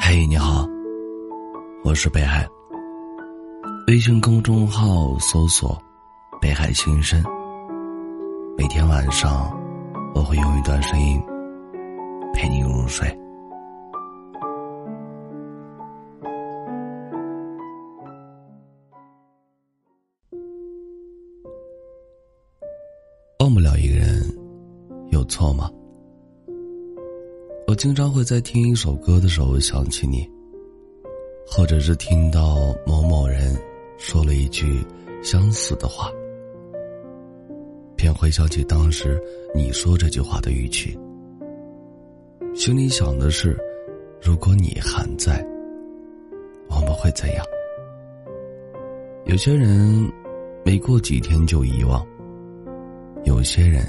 嘿，你好，我是北海。微信公众号搜索“北海心声”，每天晚上我会用一段声音陪你入睡。忘不了一个人，有错吗？我经常会在听一首歌的时候想起你，或者是听到某某人说了一句相似的话，便回想起当时你说这句话的语气，心里想的是：如果你还在，我们会怎样？有些人没过几天就遗忘，有些人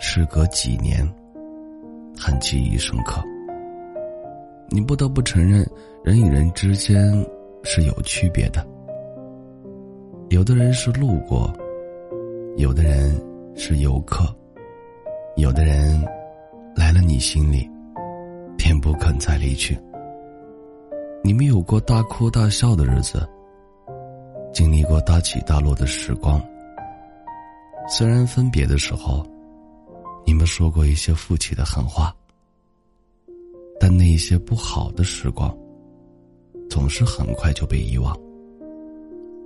时隔几年。很记忆深刻。你不得不承认，人与人之间是有区别的。有的人是路过，有的人是游客，有的人来了你心里，便不肯再离去。你们有过大哭大笑的日子，经历过大起大落的时光。虽然分别的时候。你们说过一些负气的狠话，但那些不好的时光，总是很快就被遗忘。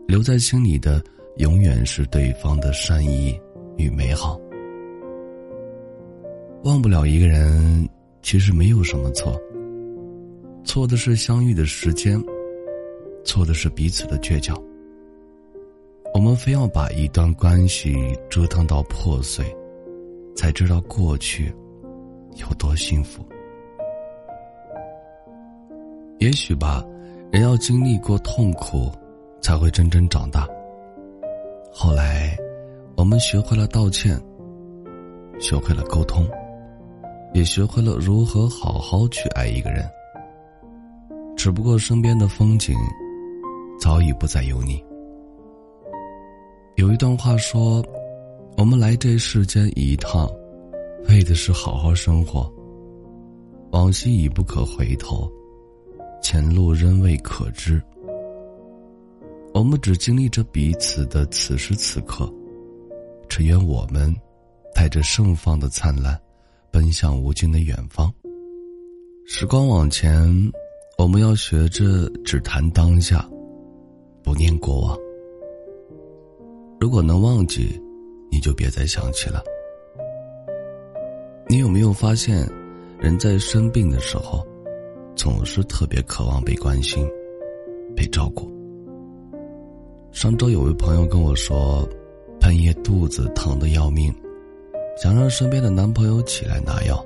留在心里的，永远是对方的善意与美好。忘不了一个人，其实没有什么错，错的是相遇的时间，错的是彼此的倔强。我们非要把一段关系折腾到破碎。才知道过去有多幸福。也许吧，人要经历过痛苦，才会真正长大。后来，我们学会了道歉，学会了沟通，也学会了如何好好去爱一个人。只不过身边的风景早已不再有你。有一段话说。我们来这世间一趟，为的是好好生活。往昔已不可回头，前路仍未可知。我们只经历着彼此的此时此刻，只愿我们带着盛放的灿烂，奔向无尽的远方。时光往前，我们要学着只谈当下，不念过往。如果能忘记。你就别再想起了。你有没有发现，人在生病的时候，总是特别渴望被关心、被照顾。上周有位朋友跟我说，半夜肚子疼的要命，想让身边的男朋友起来拿药，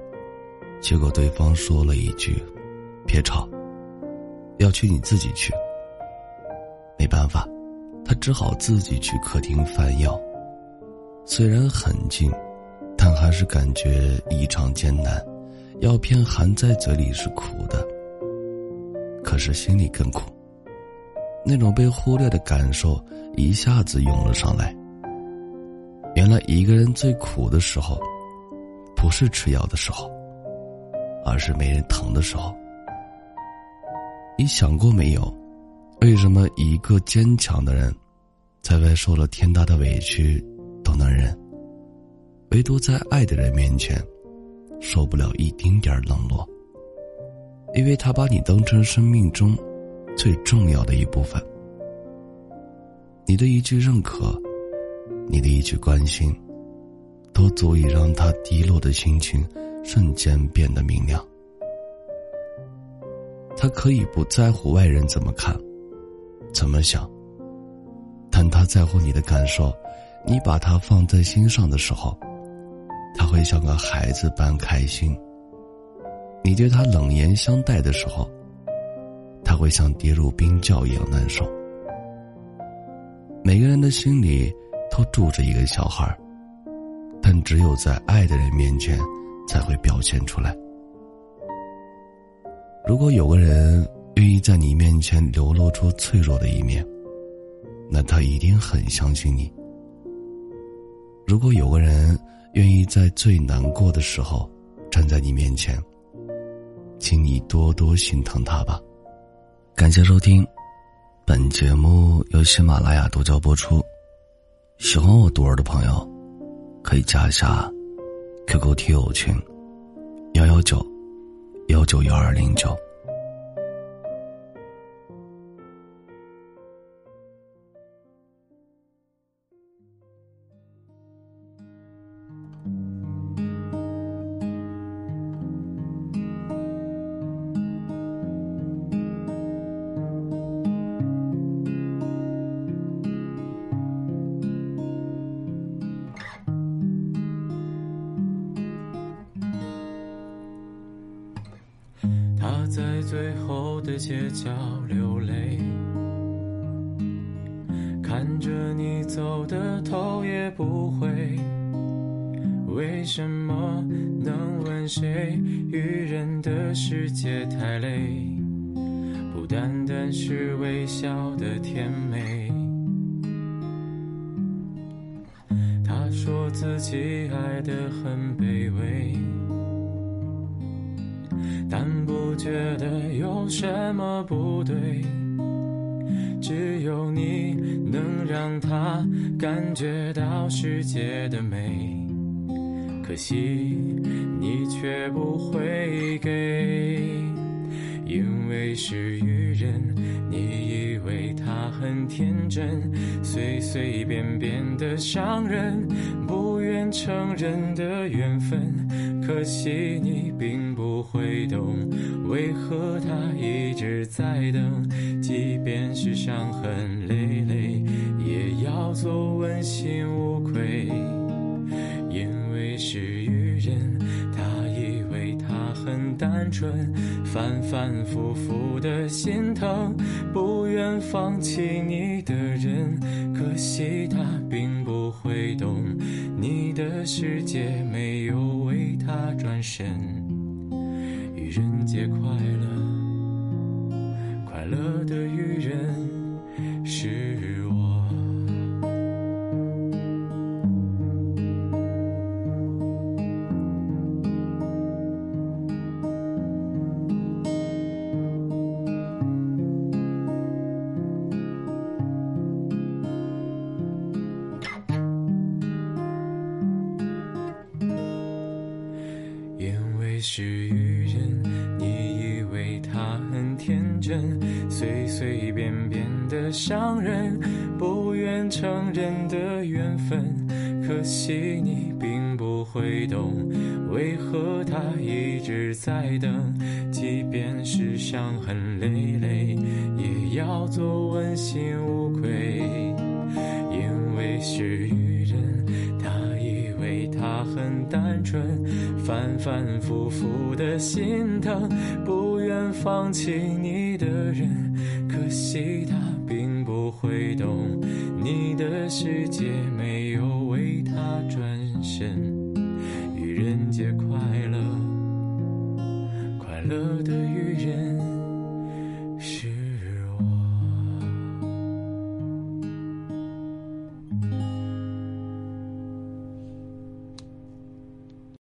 结果对方说了一句：“别吵，要去你自己去。”没办法，他只好自己去客厅翻药。虽然很近，但还是感觉异常艰难。药片含在嘴里是苦的，可是心里更苦。那种被忽略的感受一下子涌了上来。原来一个人最苦的时候，不是吃药的时候，而是没人疼的时候。你想过没有？为什么一个坚强的人，在外受了天大的委屈？都能忍，唯独在爱的人面前，受不了一丁点儿冷落。因为他把你当成生命中最重要的一部分。你的一句认可，你的一句关心，都足以让他低落的心情瞬间变得明亮。他可以不在乎外人怎么看，怎么想，但他在乎你的感受。你把他放在心上的时候，他会像个孩子般开心；你对他冷言相待的时候，他会像跌入冰窖一样难受。每个人的心里都住着一个小孩但只有在爱的人面前才会表现出来。如果有个人愿意在你面前流露出脆弱的一面，那他一定很相信你。如果有个人愿意在最难过的时候站在你面前，请你多多心疼他吧。感谢收听，本节目由喜马拉雅独家播出。喜欢我独儿的朋友，可以加一下 QQ 听友群：幺幺九幺九幺二零九。在最后的街角流泪，看着你走的头也不回。为什么能问谁？愚人的世界太累，不单单是微笑的甜美。他说自己爱得很卑微。但觉得有什么不对，只有你能让他感觉到世界的美，可惜你却不会给，因为是愚人，你以为他很天真，随随便便的伤人，不愿承认的缘分，可惜你并不。会懂，为何他一直在等？即便是伤痕累累，也要做问心无愧。因为是愚人，他以为他很单纯，反反复复的心疼，不愿放弃你的人，可惜他并不会懂，你的世界没有他转身。愚人节快乐，快乐的愚人是因为是愚人，你以为他很天真，随随便便的伤人，不愿承认的缘分，可惜你并不会懂，为何他一直在等，即便是伤痕累累，也要做问心无愧，因为是愚。很单纯，反反复复的心疼，不愿放弃你的人，可惜他并不会懂。你的世界没有为他转身。愚人节快乐。快乐的愚。